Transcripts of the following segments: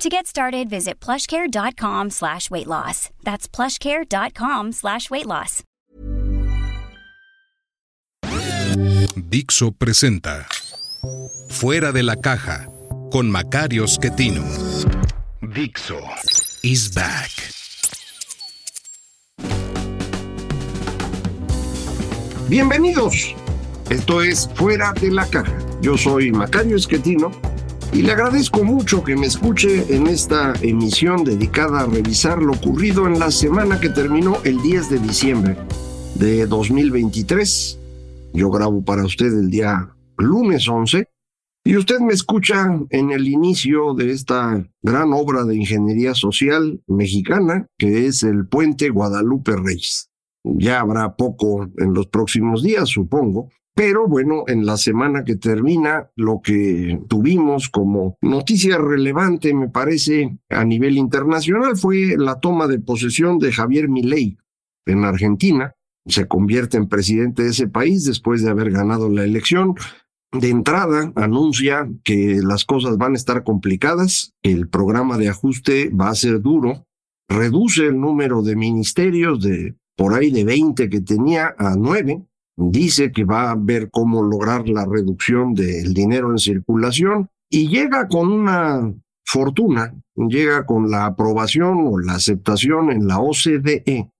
To get started, visit plushcare.com slash weight loss. That's plushcare.com slash weight loss. Dixo presenta Fuera de la caja con Macario Schettino. Dixo is back. Bienvenidos. Esto es Fuera de la caja. Yo soy Macario Schettino y le agradezco mucho que me escuche en esta emisión dedicada a revisar lo ocurrido en la semana que terminó el 10 de diciembre de 2023. Yo grabo para usted el día lunes 11 y usted me escucha en el inicio de esta gran obra de ingeniería social mexicana que es el puente Guadalupe Reyes. Ya habrá poco en los próximos días, supongo, pero bueno, en la semana que termina, lo que tuvimos como noticia relevante, me parece, a nivel internacional fue la toma de posesión de Javier Milei en Argentina. Se convierte en presidente de ese país después de haber ganado la elección. De entrada, anuncia que las cosas van a estar complicadas, que el programa de ajuste va a ser duro, reduce el número de ministerios de por ahí de 20 que tenía a 9, dice que va a ver cómo lograr la reducción del dinero en circulación y llega con una fortuna, llega con la aprobación o la aceptación en la OCDE,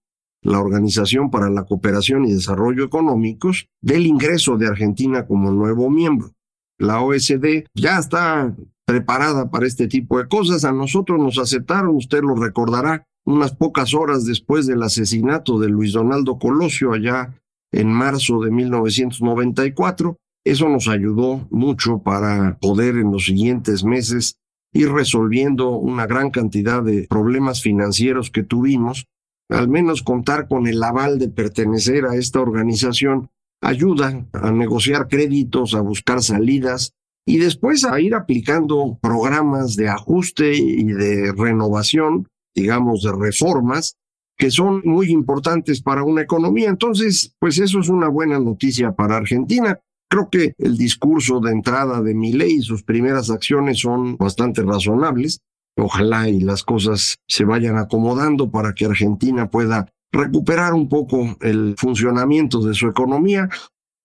la Organización para la Cooperación y Desarrollo Económicos, del ingreso de Argentina como nuevo miembro. La OSD ya está preparada para este tipo de cosas. A nosotros nos aceptaron, usted lo recordará, unas pocas horas después del asesinato de Luis Donaldo Colosio allá en marzo de 1994. Eso nos ayudó mucho para poder en los siguientes meses ir resolviendo una gran cantidad de problemas financieros que tuvimos. Al menos contar con el aval de pertenecer a esta organización ayuda a negociar créditos, a buscar salidas y después a ir aplicando programas de ajuste y de renovación, digamos, de reformas que son muy importantes para una economía. Entonces, pues eso es una buena noticia para Argentina. Creo que el discurso de entrada de Milei y sus primeras acciones son bastante razonables. Ojalá y las cosas se vayan acomodando para que Argentina pueda recuperar un poco el funcionamiento de su economía.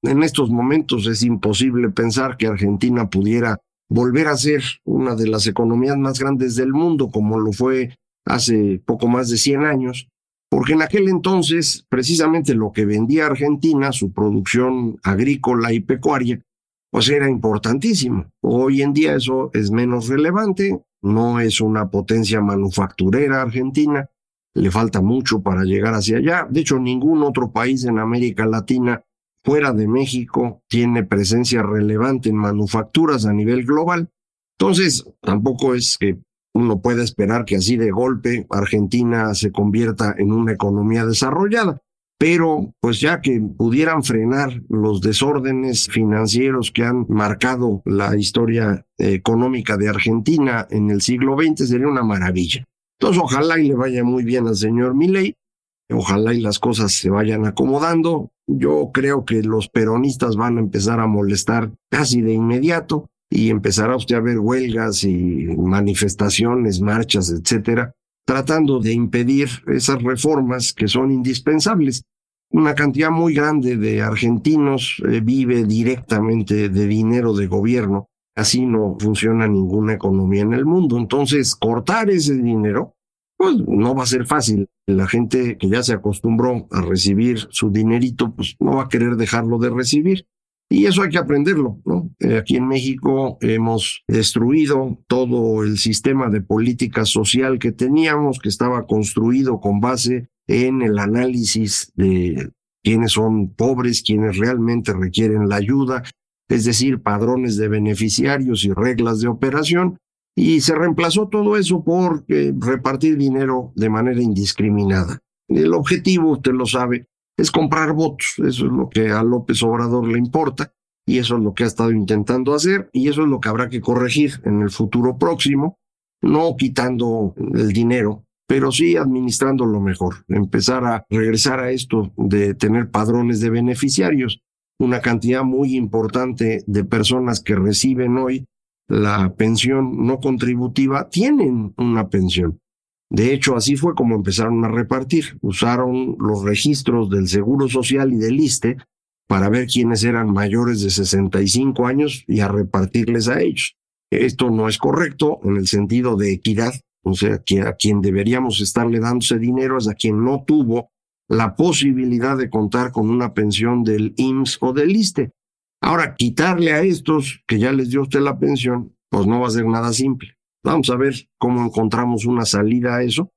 En estos momentos es imposible pensar que Argentina pudiera volver a ser una de las economías más grandes del mundo como lo fue hace poco más de 100 años porque en aquel entonces precisamente lo que vendía Argentina, su producción agrícola y pecuaria, pues era importantísimo. Hoy en día eso es menos relevante, no es una potencia manufacturera argentina, le falta mucho para llegar hacia allá. De hecho, ningún otro país en América Latina fuera de México tiene presencia relevante en manufacturas a nivel global. Entonces, tampoco es que uno puede esperar que así de golpe Argentina se convierta en una economía desarrollada. Pero pues ya que pudieran frenar los desórdenes financieros que han marcado la historia económica de Argentina en el siglo XX sería una maravilla. Entonces ojalá y le vaya muy bien al señor Milei, ojalá y las cosas se vayan acomodando. Yo creo que los peronistas van a empezar a molestar casi de inmediato y empezará usted a ver huelgas y manifestaciones, marchas, etcétera, tratando de impedir esas reformas que son indispensables. Una cantidad muy grande de argentinos eh, vive directamente de dinero de gobierno. Así no funciona ninguna economía en el mundo. Entonces, cortar ese dinero, pues no va a ser fácil. La gente que ya se acostumbró a recibir su dinerito, pues no va a querer dejarlo de recibir. Y eso hay que aprenderlo, ¿no? Eh, aquí en México hemos destruido todo el sistema de política social que teníamos, que estaba construido con base en el análisis de quiénes son pobres, quienes realmente requieren la ayuda, es decir, padrones de beneficiarios y reglas de operación, y se reemplazó todo eso por eh, repartir dinero de manera indiscriminada. El objetivo, usted lo sabe, es comprar votos. Eso es lo que a López Obrador le importa y eso es lo que ha estado intentando hacer y eso es lo que habrá que corregir en el futuro próximo, no quitando el dinero, pero sí administrando lo mejor, empezar a regresar a esto de tener padrones de beneficiarios. Una cantidad muy importante de personas que reciben hoy la pensión no contributiva tienen una pensión. De hecho, así fue como empezaron a repartir. Usaron los registros del Seguro Social y del ISTE para ver quiénes eran mayores de 65 años y a repartirles a ellos. Esto no es correcto en el sentido de equidad, o sea, a quien deberíamos estarle dándose dinero es a quien no tuvo la posibilidad de contar con una pensión del IMSS o del ISTE. Ahora, quitarle a estos que ya les dio usted la pensión, pues no va a ser nada simple. Vamos a ver cómo encontramos una salida a eso,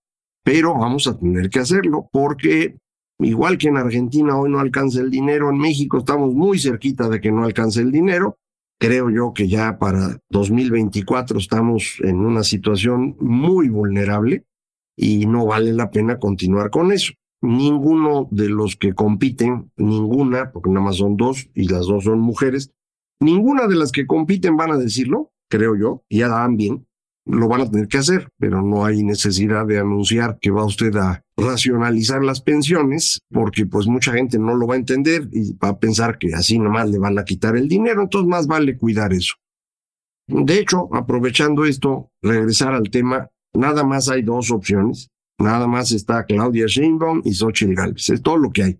pero vamos a tener que hacerlo porque igual que en Argentina hoy no alcanza el dinero, en México estamos muy cerquita de que no alcance el dinero. Creo yo que ya para 2024 estamos en una situación muy vulnerable y no vale la pena continuar con eso. Ninguno de los que compiten, ninguna, porque nada más son dos y las dos son mujeres, ninguna de las que compiten van a decirlo, creo yo, ya dan bien, lo van a tener que hacer, pero no hay necesidad de anunciar que va usted a racionalizar las pensiones, porque pues mucha gente no lo va a entender y va a pensar que así nomás le van a quitar el dinero, entonces más vale cuidar eso. De hecho, aprovechando esto, regresar al tema, nada más hay dos opciones, nada más está Claudia Sheinbaum y Xochitl Gálvez, es todo lo que hay.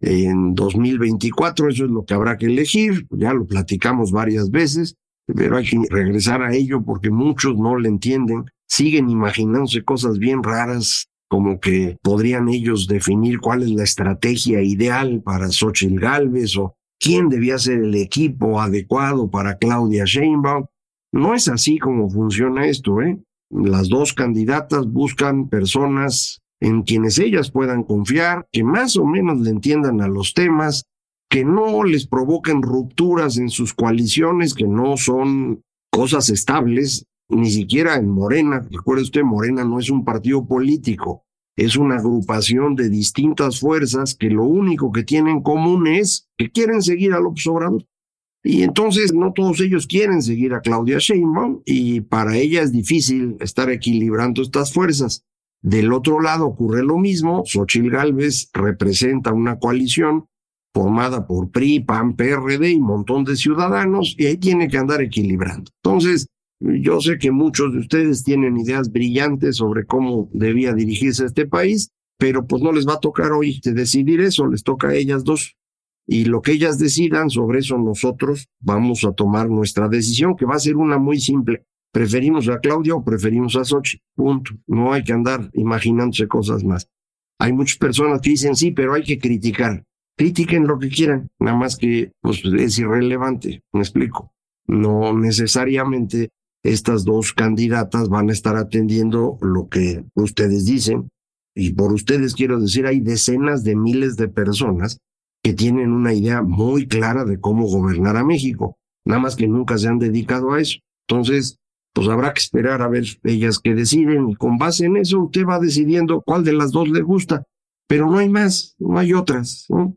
En 2024 eso es lo que habrá que elegir, ya lo platicamos varias veces, pero hay que regresar a ello porque muchos no le entienden, siguen imaginándose cosas bien raras, como que podrían ellos definir cuál es la estrategia ideal para Xochitl Galvez o quién debía ser el equipo adecuado para Claudia Sheinbaum. No es así como funciona esto, ¿eh? Las dos candidatas buscan personas en quienes ellas puedan confiar, que más o menos le entiendan a los temas, que no les provoquen rupturas en sus coaliciones, que no son cosas estables, ni siquiera en Morena. Recuerde usted, Morena no es un partido político, es una agrupación de distintas fuerzas que lo único que tienen en común es que quieren seguir a López Obrador. Y entonces no todos ellos quieren seguir a Claudia Sheinbaum y para ella es difícil estar equilibrando estas fuerzas. Del otro lado ocurre lo mismo, Xochil Gálvez representa una coalición formada por PRI, PAN, PRD y un montón de ciudadanos, y ahí tiene que andar equilibrando. Entonces, yo sé que muchos de ustedes tienen ideas brillantes sobre cómo debía dirigirse este país, pero pues no les va a tocar hoy decidir eso, les toca a ellas dos. Y lo que ellas decidan sobre eso nosotros vamos a tomar nuestra decisión, que va a ser una muy simple. ¿Preferimos a Claudia o preferimos a Sochi? Punto. No hay que andar imaginándose cosas más. Hay muchas personas que dicen sí, pero hay que criticar critiquen lo que quieran, nada más que pues, es irrelevante, me explico. No necesariamente estas dos candidatas van a estar atendiendo lo que ustedes dicen. Y por ustedes quiero decir, hay decenas de miles de personas que tienen una idea muy clara de cómo gobernar a México, nada más que nunca se han dedicado a eso. Entonces, pues habrá que esperar a ver ellas que deciden y con base en eso usted va decidiendo cuál de las dos le gusta, pero no hay más, no hay otras. ¿no?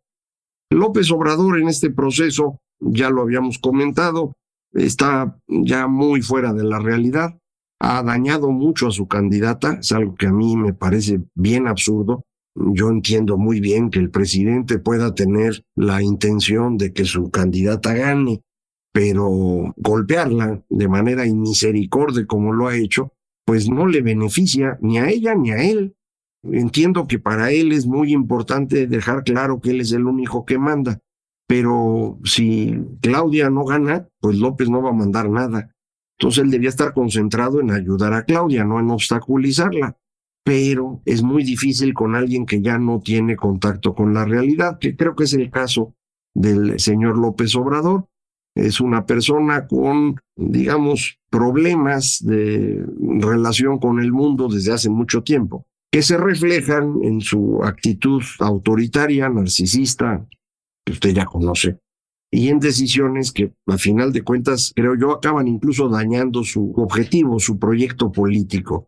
López Obrador en este proceso, ya lo habíamos comentado, está ya muy fuera de la realidad, ha dañado mucho a su candidata, es algo que a mí me parece bien absurdo. Yo entiendo muy bien que el presidente pueda tener la intención de que su candidata gane, pero golpearla de manera inmisericordia como lo ha hecho, pues no le beneficia ni a ella ni a él. Entiendo que para él es muy importante dejar claro que él es el único que manda, pero si Claudia no gana, pues López no va a mandar nada. Entonces él debía estar concentrado en ayudar a Claudia, no en obstaculizarla. Pero es muy difícil con alguien que ya no tiene contacto con la realidad, que creo que es el caso del señor López Obrador. Es una persona con, digamos, problemas de relación con el mundo desde hace mucho tiempo que se reflejan en su actitud autoritaria, narcisista, que usted ya conoce, y en decisiones que, a final de cuentas, creo yo, acaban incluso dañando su objetivo, su proyecto político.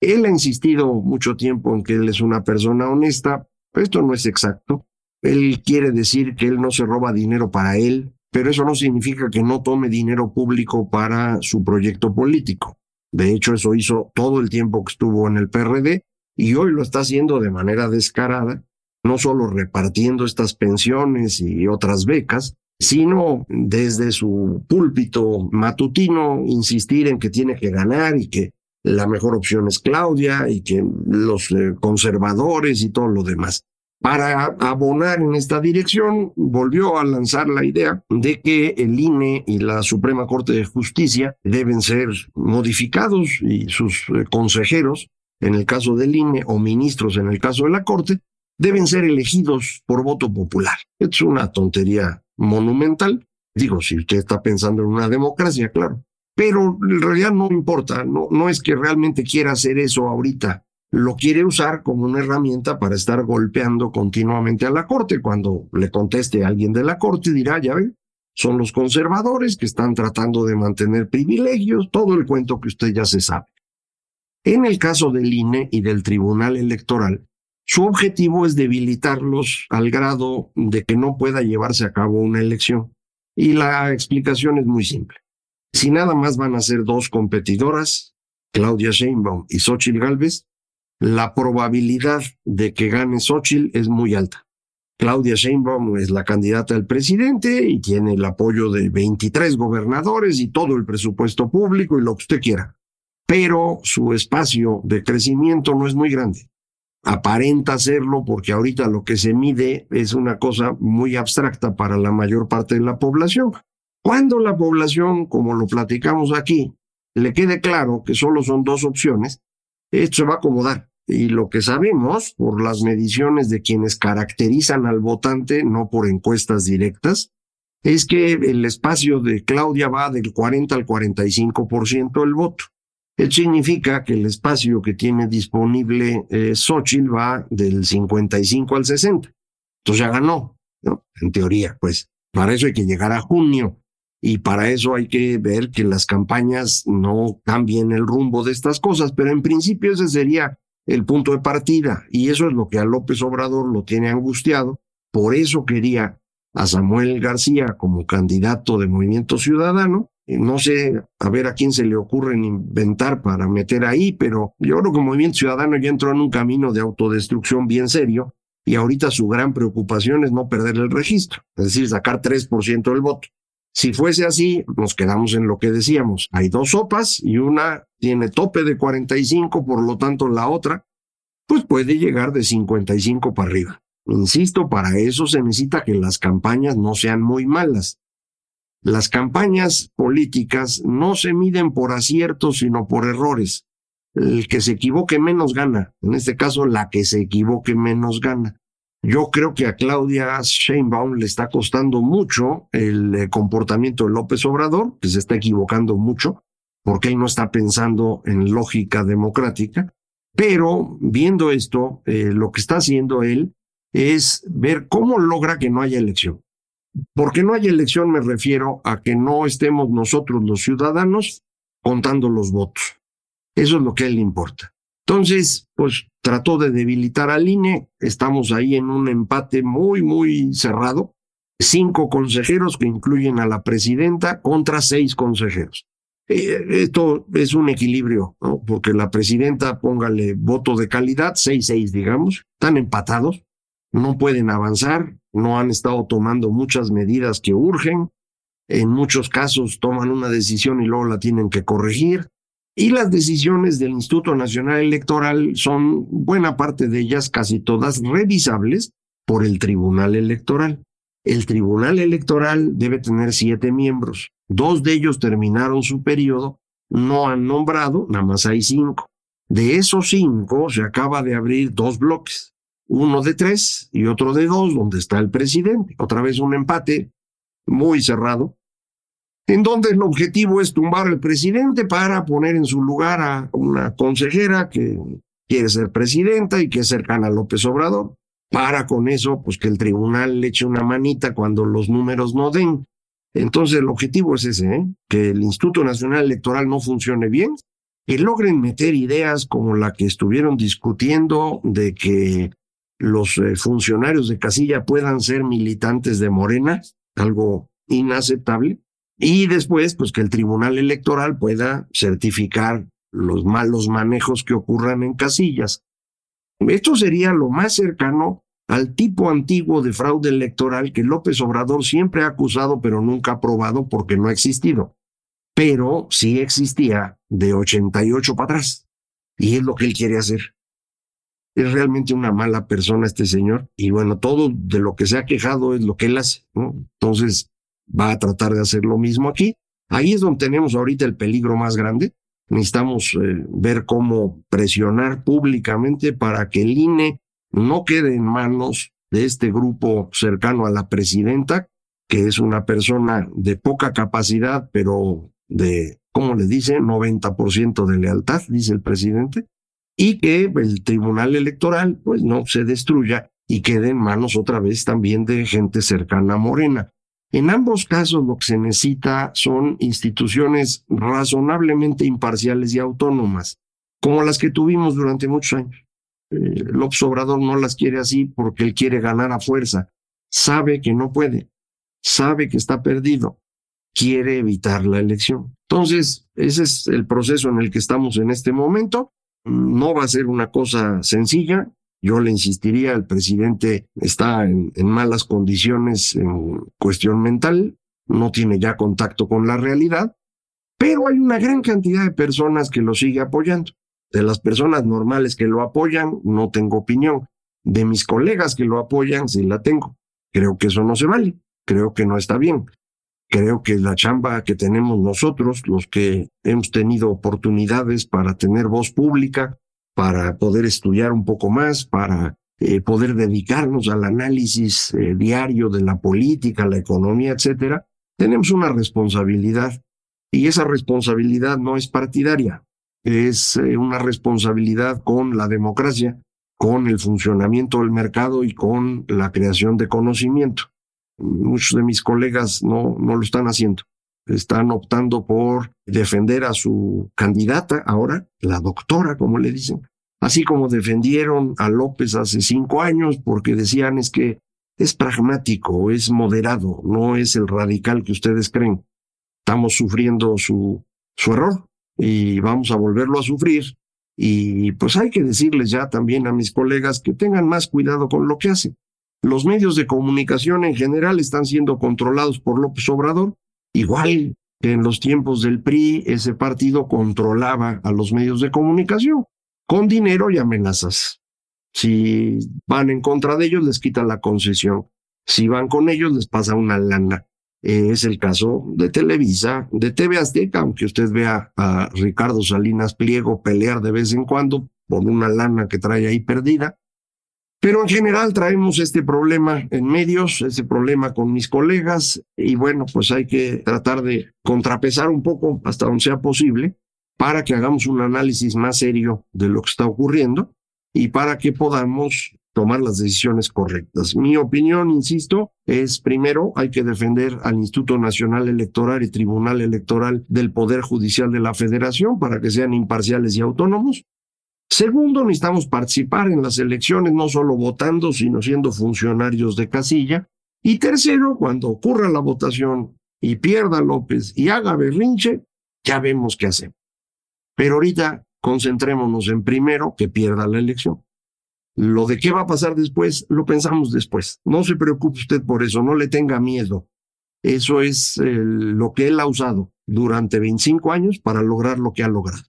Él ha insistido mucho tiempo en que él es una persona honesta, Esto no es exacto. Él quiere decir que él no se roba dinero para él, pero eso no significa que no tome dinero público para su proyecto político. De hecho, eso hizo todo el tiempo que estuvo en el PRD y hoy lo está haciendo de manera descarada, no solo repartiendo estas pensiones y otras becas, sino desde su púlpito matutino insistir en que tiene que ganar y que la mejor opción es Claudia y que los eh, conservadores y todo lo demás. Para abonar en esta dirección, volvió a lanzar la idea de que el INE y la Suprema Corte de Justicia deben ser modificados y sus eh, consejeros, en el caso del INE, o ministros en el caso de la Corte, deben ser elegidos por voto popular. Es una tontería monumental. Digo, si usted está pensando en una democracia, claro. Pero en realidad no importa, no, no es que realmente quiera hacer eso ahorita. Lo quiere usar como una herramienta para estar golpeando continuamente a la Corte. Cuando le conteste a alguien de la Corte, dirá, ya ve, son los conservadores que están tratando de mantener privilegios, todo el cuento que usted ya se sabe. En el caso del INE y del Tribunal Electoral, su objetivo es debilitarlos al grado de que no pueda llevarse a cabo una elección. Y la explicación es muy simple. Si nada más van a ser dos competidoras, Claudia Sheinbaum y Xochitl Galvez, la probabilidad de que gane Xochitl es muy alta. Claudia Sheinbaum es la candidata del presidente y tiene el apoyo de 23 gobernadores y todo el presupuesto público y lo que usted quiera. Pero su espacio de crecimiento no es muy grande aparenta hacerlo porque ahorita lo que se mide es una cosa muy abstracta para la mayor parte de la población. Cuando la población, como lo platicamos aquí, le quede claro que solo son dos opciones, esto se va a acomodar. Y lo que sabemos por las mediciones de quienes caracterizan al votante, no por encuestas directas, es que el espacio de Claudia va del 40 al 45% del voto. Significa que el espacio que tiene disponible eh, Xochitl va del 55 al 60. Entonces ya ganó, ¿no? En teoría, pues para eso hay que llegar a junio y para eso hay que ver que las campañas no cambien el rumbo de estas cosas, pero en principio ese sería el punto de partida y eso es lo que a López Obrador lo tiene angustiado. Por eso quería a Samuel García como candidato de Movimiento Ciudadano no sé a ver a quién se le ocurre inventar para meter ahí, pero yo creo que el Movimiento Ciudadano ya entró en un camino de autodestrucción bien serio y ahorita su gran preocupación es no perder el registro, es decir, sacar 3% del voto. Si fuese así, nos quedamos en lo que decíamos. Hay dos sopas y una tiene tope de 45, por lo tanto la otra, pues puede llegar de 55 para arriba. Insisto, para eso se necesita que las campañas no sean muy malas. Las campañas políticas no se miden por aciertos, sino por errores. El que se equivoque menos gana. En este caso, la que se equivoque menos gana. Yo creo que a Claudia Sheinbaum le está costando mucho el eh, comportamiento de López Obrador, que se está equivocando mucho, porque él no está pensando en lógica democrática. Pero viendo esto, eh, lo que está haciendo él es ver cómo logra que no haya elección. Porque no hay elección me refiero a que no estemos nosotros los ciudadanos contando los votos. Eso es lo que a él le importa. Entonces, pues trató de debilitar al INE. Estamos ahí en un empate muy, muy cerrado. Cinco consejeros que incluyen a la presidenta contra seis consejeros. Eh, esto es un equilibrio, porque la presidenta, póngale voto de calidad, seis, seis, digamos, están empatados, no pueden avanzar, no han estado tomando muchas medidas que urgen, en muchos casos toman una decisión y luego la tienen que corregir, y las decisiones del Instituto Nacional Electoral son buena parte de ellas, casi todas, revisables por el Tribunal Electoral. El Tribunal Electoral debe tener siete miembros. Dos de ellos terminaron su periodo, no han nombrado, nada más hay cinco. De esos cinco se acaba de abrir dos bloques uno de tres y otro de dos, donde está el presidente. Otra vez un empate muy cerrado, en donde el objetivo es tumbar al presidente para poner en su lugar a una consejera que quiere ser presidenta y que es cercana a López Obrador, para con eso, pues que el tribunal le eche una manita cuando los números no den. Entonces el objetivo es ese, ¿eh? que el Instituto Nacional Electoral no funcione bien, que logren meter ideas como la que estuvieron discutiendo de que los eh, funcionarios de casilla puedan ser militantes de Morena, algo inaceptable, y después, pues que el Tribunal Electoral pueda certificar los malos manejos que ocurran en casillas. Esto sería lo más cercano al tipo antiguo de fraude electoral que López Obrador siempre ha acusado pero nunca ha probado porque no ha existido. Pero sí existía de 88 para atrás. Y es lo que él quiere hacer. Es realmente una mala persona este señor. Y bueno, todo de lo que se ha quejado es lo que él hace. Entonces va a tratar de hacer lo mismo aquí. Ahí es donde tenemos ahorita el peligro más grande. Necesitamos eh, ver cómo presionar públicamente para que el INE no quede en manos de este grupo cercano a la presidenta, que es una persona de poca capacidad, pero de, ¿cómo le dice? 90% de lealtad, dice el presidente, y que el Tribunal Electoral pues no se destruya y quede en manos otra vez también de gente cercana a Morena. En ambos casos lo que se necesita son instituciones razonablemente imparciales y autónomas, como las que tuvimos durante muchos años. Eh, López Obrador no las quiere así porque él quiere ganar a fuerza. Sabe que no puede, sabe que está perdido, quiere evitar la elección. Entonces, ese es el proceso en el que estamos en este momento. No va a ser una cosa sencilla. Yo le insistiría, el presidente está en, malas condiciones en cuestión mental, no tiene ya contacto con la realidad, pero hay una gran cantidad de personas que lo sigue apoyando. De las personas normales que lo apoyan, no tengo opinión. De mis colegas que lo apoyan, sí la tengo. Creo que eso no se vale. Creo que no está bien. Creo que la chamba que tenemos nosotros, los que hemos tenido oportunidades para tener voz pública, para poder estudiar un poco más, para eh, poder dedicarnos al análisis eh, diario de la política, la economía, etcétera, tenemos una responsabilidad. Y esa responsabilidad no es partidaria, es eh, una responsabilidad con la democracia, con el funcionamiento del mercado y con la creación de conocimiento. Muchos de mis colegas no, no lo están haciendo. Están optando por defender a su candidata ahora, la doctora, como le dicen, así como defendieron a López hace cinco años porque decían es que es pragmático, es moderado, no es el radical que ustedes creen. Estamos sufriendo su, su error y vamos a volverlo a sufrir. Y pues hay que decirles ya también a mis colegas que tengan más cuidado con lo que hacen. Los medios de comunicación en general están siendo controlados por López Obrador, igual que en los tiempos del PRI ese partido controlaba a los medios de comunicación con dinero y amenazas. Si van en contra de ellos, les quitan la concesión. Si van con ellos, les pasa una lana. Eh, es el caso de Televisa, de TV Azteca, aunque usted vea a Ricardo Salinas Pliego pelear de vez en cuando por una lana que trae ahí perdida. Pero en general traemos este problema en medios, ese problema con mis colegas, y bueno, pues hay que tratar de contrapesar un poco hasta donde sea posible para que hagamos un análisis más serio de lo que está ocurriendo y para que podamos tomar las decisiones correctas. Mi opinión, insisto, es primero hay que defender al Instituto Nacional Electoral y Tribunal Electoral del Poder Judicial de la Federación para que sean imparciales y autónomos. Segundo, necesitamos participar en las elecciones, no solo votando, sino siendo funcionarios de casilla. Y tercero, cuando ocurra la votación y pierda López y haga berrinche, ya vemos qué hacemos. Pero ahorita concentrémonos en primero que pierda la elección. Lo de qué va a pasar después, lo pensamos después. No se preocupe usted por eso, no le tenga miedo. Eso es lo que él ha usado durante 25 años para lograr lo que ha logrado.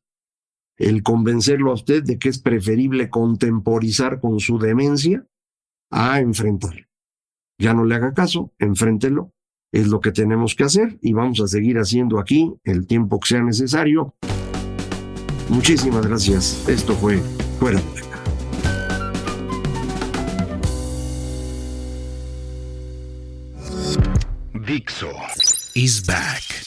El convencerlo a usted de que es preferible contemporizar con su demencia a enfrentarlo. Ya no le haga caso, enfréntelo. Es lo que tenemos que hacer y vamos a seguir haciendo aquí el tiempo que sea necesario. Muchísimas gracias. Esto fue Fuera de Dixo is back.